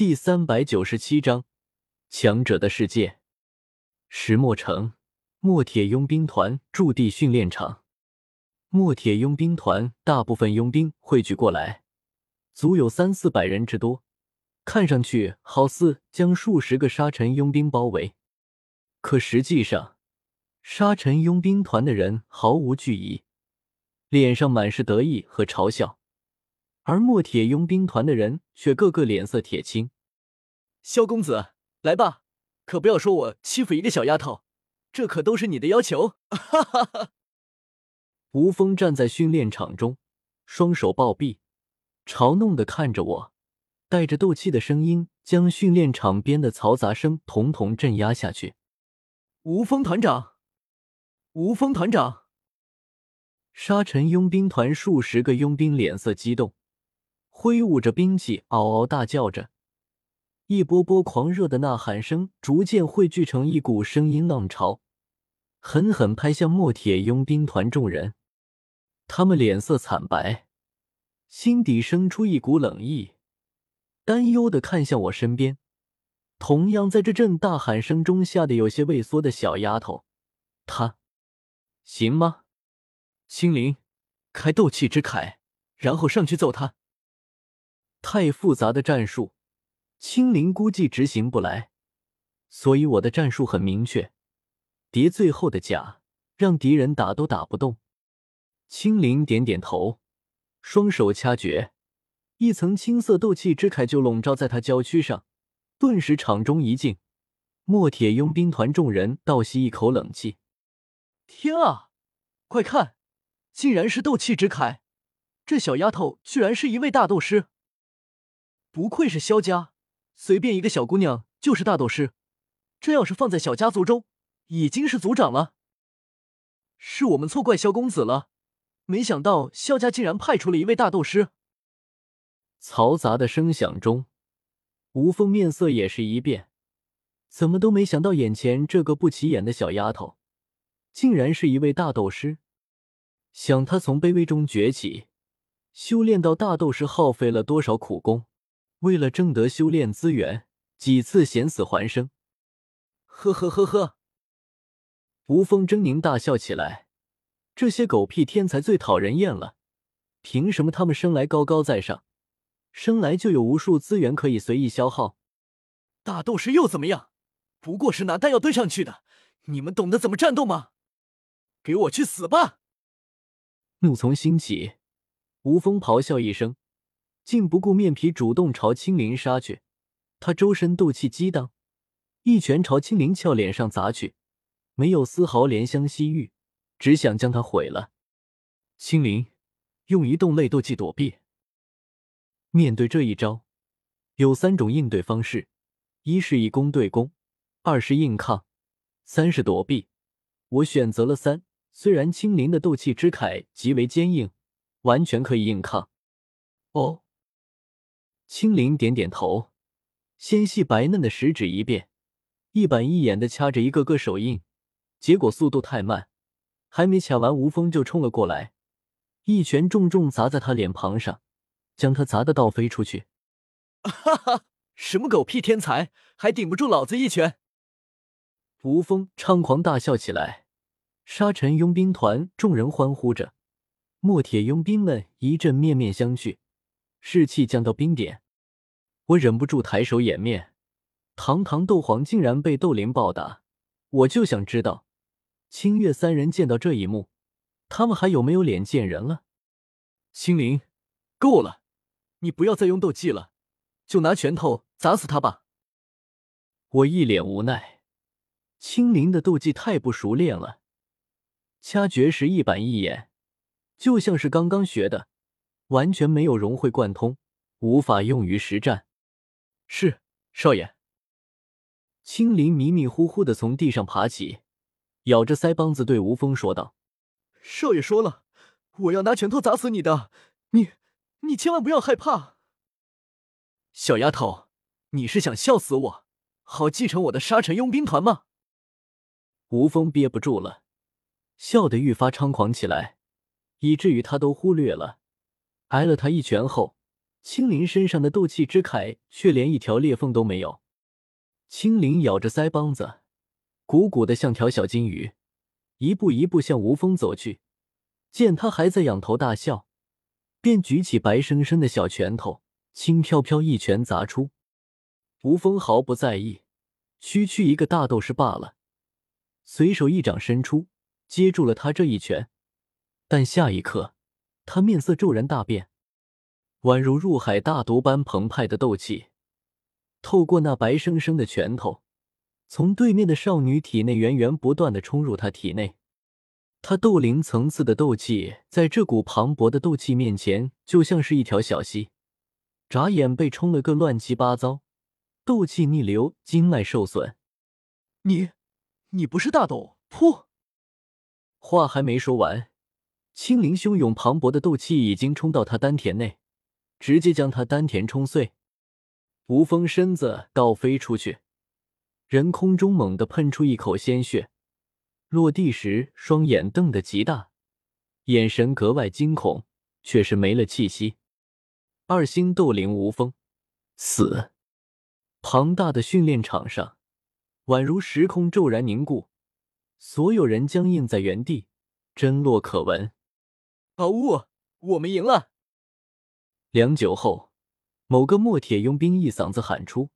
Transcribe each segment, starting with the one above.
第三百九十七章强者的世界。石墨城墨铁佣兵团驻地训练场。墨铁佣兵团大部分佣兵汇聚过来，足有三四百人之多，看上去好似将数十个沙尘佣兵包围。可实际上，沙尘佣兵团的人毫无惧意，脸上满是得意和嘲笑。而墨铁佣兵团的人却个个脸色铁青。萧公子，来吧，可不要说我欺负一个小丫头，这可都是你的要求。哈哈哈！吴峰站在训练场中，双手抱臂，嘲弄的看着我，带着斗气的声音将训练场边的嘈杂声统统镇压下去。吴峰团长，吴峰团长，沙尘佣兵团数十个佣兵脸色激动。挥舞着兵器，嗷嗷大叫着，一波波狂热的呐喊声逐渐汇聚成一股声音浪潮，狠狠拍向墨铁佣兵团众人。他们脸色惨白，心底生出一股冷意，担忧的看向我身边，同样在这阵大喊声中吓得有些畏缩的小丫头。她行吗？青灵，开斗气之铠，然后上去揍他。太复杂的战术，青灵估计执行不来，所以我的战术很明确：叠最后的甲，让敌人打都打不动。青灵点点头，双手掐诀，一层青色斗气之铠就笼罩在他娇躯上，顿时场中一静。墨铁佣兵团众人倒吸一口冷气：天啊，快看，竟然是斗气之铠！这小丫头居然是一位大斗师！不愧是萧家，随便一个小姑娘就是大斗师。这要是放在小家族中，已经是族长了。是我们错怪萧公子了，没想到萧家竟然派出了一位大斗师。嘈杂的声响中，吴峰面色也是一变，怎么都没想到眼前这个不起眼的小丫头，竟然是一位大斗师。想他从卑微中崛起，修炼到大斗师，耗费了多少苦功？为了争得修炼资源，几次险死还生。呵呵呵呵，吴峰狰狞大笑起来。这些狗屁天才最讨人厌了。凭什么他们生来高高在上，生来就有无数资源可以随意消耗？大斗士又怎么样？不过是拿弹药堆上去的。你们懂得怎么战斗吗？给我去死吧！怒从心起，吴峰咆哮一声。竟不顾面皮，主动朝青灵杀去。他周身斗气激荡，一拳朝青灵俏脸上砸去，没有丝毫怜香惜玉，只想将他毁了。青灵用移动类斗技躲避。面对这一招，有三种应对方式：一是以攻对攻，二是硬抗，三是躲避。我选择了三。虽然青灵的斗气之铠极为坚硬，完全可以硬抗。哦。青灵点点头，纤细白嫩的食指一变，一板一眼的掐着一个个手印，结果速度太慢，还没掐完，吴峰就冲了过来，一拳重重砸在他脸庞上，将他砸得倒飞出去。哈哈，什么狗屁天才，还顶不住老子一拳！吴峰猖狂大笑起来，沙尘佣兵团众人欢呼着，墨铁佣兵们一阵面面相觑。士气降到冰点，我忍不住抬手掩面。堂堂斗皇竟然被斗灵暴打，我就想知道，清月三人见到这一幕，他们还有没有脸见人了？青灵，够了，你不要再用斗技了，就拿拳头砸死他吧。我一脸无奈，青灵的斗技太不熟练了，掐诀时一板一眼，就像是刚刚学的。完全没有融会贯通，无法用于实战。是少爷。青灵迷迷糊糊的从地上爬起，咬着腮帮子对吴峰说道：“少爷说了，我要拿拳头砸死你的，你你千万不要害怕。小丫头，你是想笑死我，好继承我的沙尘佣兵团吗？”吴峰憋不住了，笑得愈发猖狂起来，以至于他都忽略了。挨了他一拳后，青灵身上的斗气之铠却连一条裂缝都没有。青灵咬着腮帮子，鼓鼓的像条小金鱼，一步一步向吴峰走去。见他还在仰头大笑，便举起白生生的小拳头，轻飘飘一拳砸出。吴峰毫不在意，区区一个大斗士罢了，随手一掌伸出，接住了他这一拳。但下一刻，他面色骤然大变，宛如入海大毒般澎湃的斗气，透过那白生生的拳头，从对面的少女体内源源不断的冲入他体内。他斗灵层次的斗气，在这股磅礴的斗气面前，就像是一条小溪，眨眼被冲了个乱七八糟，斗气逆流，经脉受损。你，你不是大斗？噗！话还没说完，青灵汹涌磅礴的斗气已经冲到他丹田内，直接将他丹田冲碎。吴峰身子倒飞出去，人空中猛地喷出一口鲜血。落地时，双眼瞪得极大，眼神格外惊恐，却是没了气息。二星斗灵无风，死！庞大的训练场上，宛如时空骤然凝固，所有人僵硬在原地，真落可闻。啊呜！我们赢了！良久后，某个墨铁佣兵一嗓子喊出，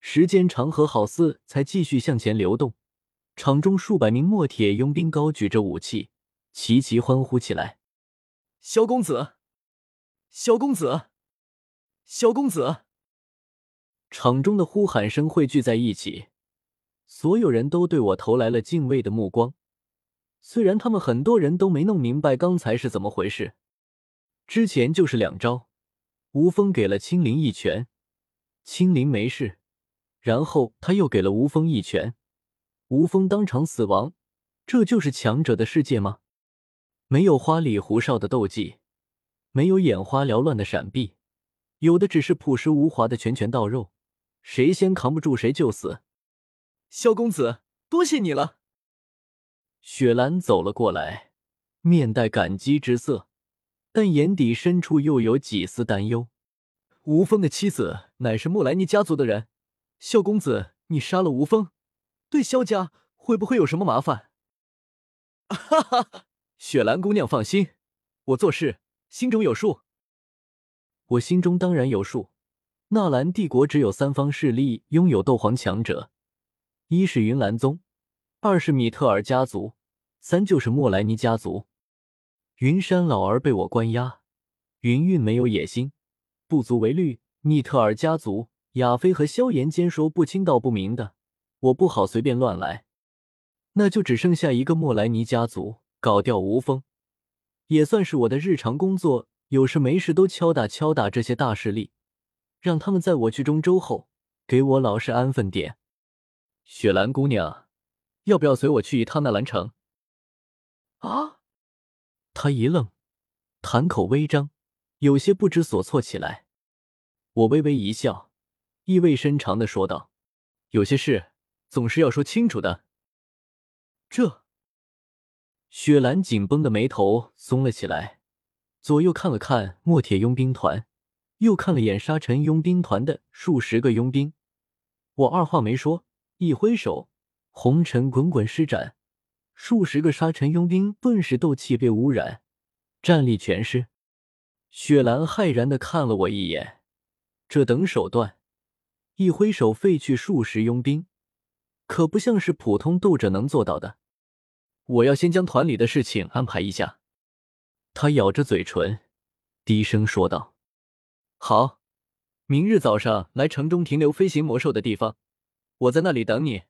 时间长河好似才继续向前流动。场中数百名墨铁佣兵高举着武器，齐齐欢呼起来：“萧公子，萧公子，萧公子！”场中的呼喊声汇聚在一起，所有人都对我投来了敬畏的目光。虽然他们很多人都没弄明白刚才是怎么回事，之前就是两招，吴峰给了青灵一拳，青灵没事，然后他又给了吴峰一拳。吴峰当场死亡，这就是强者的世界吗？没有花里胡哨的斗技，没有眼花缭乱的闪避，有的只是朴实无华的拳拳到肉，谁先扛不住谁就死。萧公子，多谢你了。雪兰走了过来，面带感激之色，但眼底深处又有几丝担忧。吴峰的妻子乃是莫莱尼家族的人，萧公子，你杀了吴峰。对萧家会不会有什么麻烦？哈哈，雪兰姑娘放心，我做事心中有数。我心中当然有数。纳兰帝国只有三方势力拥有斗皇强者，一是云岚宗，二是米特尔家族，三就是莫莱尼家族。云山老儿被我关押，云韵没有野心，不足为虑。米特尔家族，亚飞和萧炎间说不清道不明的。我不好随便乱来，那就只剩下一个莫莱尼家族，搞掉无风，也算是我的日常工作。有事没事都敲打敲打这些大势力，让他们在我去中州后，给我老实安分点。雪兰姑娘，要不要随我去一趟纳兰城？啊！他一愣，谈口微张，有些不知所措起来。我微微一笑，意味深长的说道：“有些事。”总是要说清楚的。这，雪兰紧绷的眉头松了起来，左右看了看墨铁佣兵团，又看了眼沙尘佣兵团的数十个佣兵。我二话没说，一挥手，红尘滚滚施展，数十个沙尘佣兵顿时斗气被污染，战力全失。雪兰骇然的看了我一眼，这等手段，一挥手废去数十佣兵。可不像是普通斗者能做到的。我要先将团里的事情安排一下。他咬着嘴唇，低声说道：“好，明日早上来城中停留飞行魔兽的地方，我在那里等你。”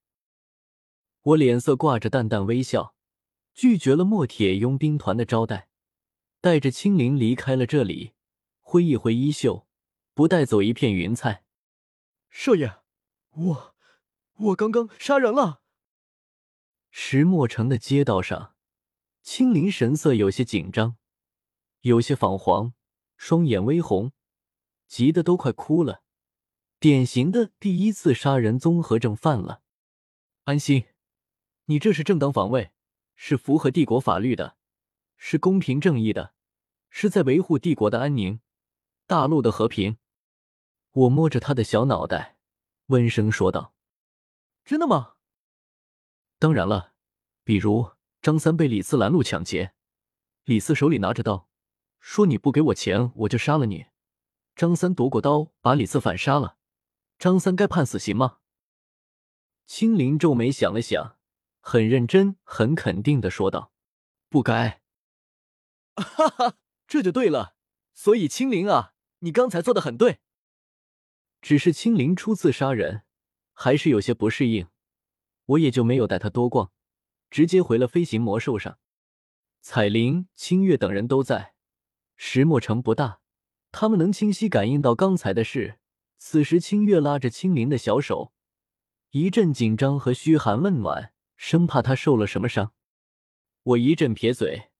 我脸色挂着淡淡微笑，拒绝了墨铁佣兵团的招待，带着青灵离开了这里，挥一挥衣袖，不带走一片云彩。少爷，我。我刚刚杀人了。石墨城的街道上，青灵神色有些紧张，有些彷徨，双眼微红，急得都快哭了。典型的第一次杀人综合症犯了。安心，你这是正当防卫，是符合帝国法律的，是公平正义的，是在维护帝国的安宁。大陆的和平。我摸着他的小脑袋，温声说道：“真的吗？当然了。比如张三被李四拦路抢劫，李四手里拿着刀，说你不给我钱，我就杀了你。张三夺过刀，把李四反杀了。张三该判死刑吗？”青灵皱眉想了想，很认真、很肯定的说道：“不该。”哈哈，这就对了。所以青灵啊，你刚才做的很对。只是青灵初次杀人，还是有些不适应，我也就没有带他多逛，直接回了飞行魔兽上。彩铃、清月等人都在，石墨城不大，他们能清晰感应到刚才的事。此时，清月拉着青灵的小手，一阵紧张和嘘寒问暖，生怕他受了什么伤。我一阵撇嘴：“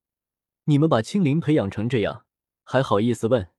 你们把青灵培养成这样，还好意思问？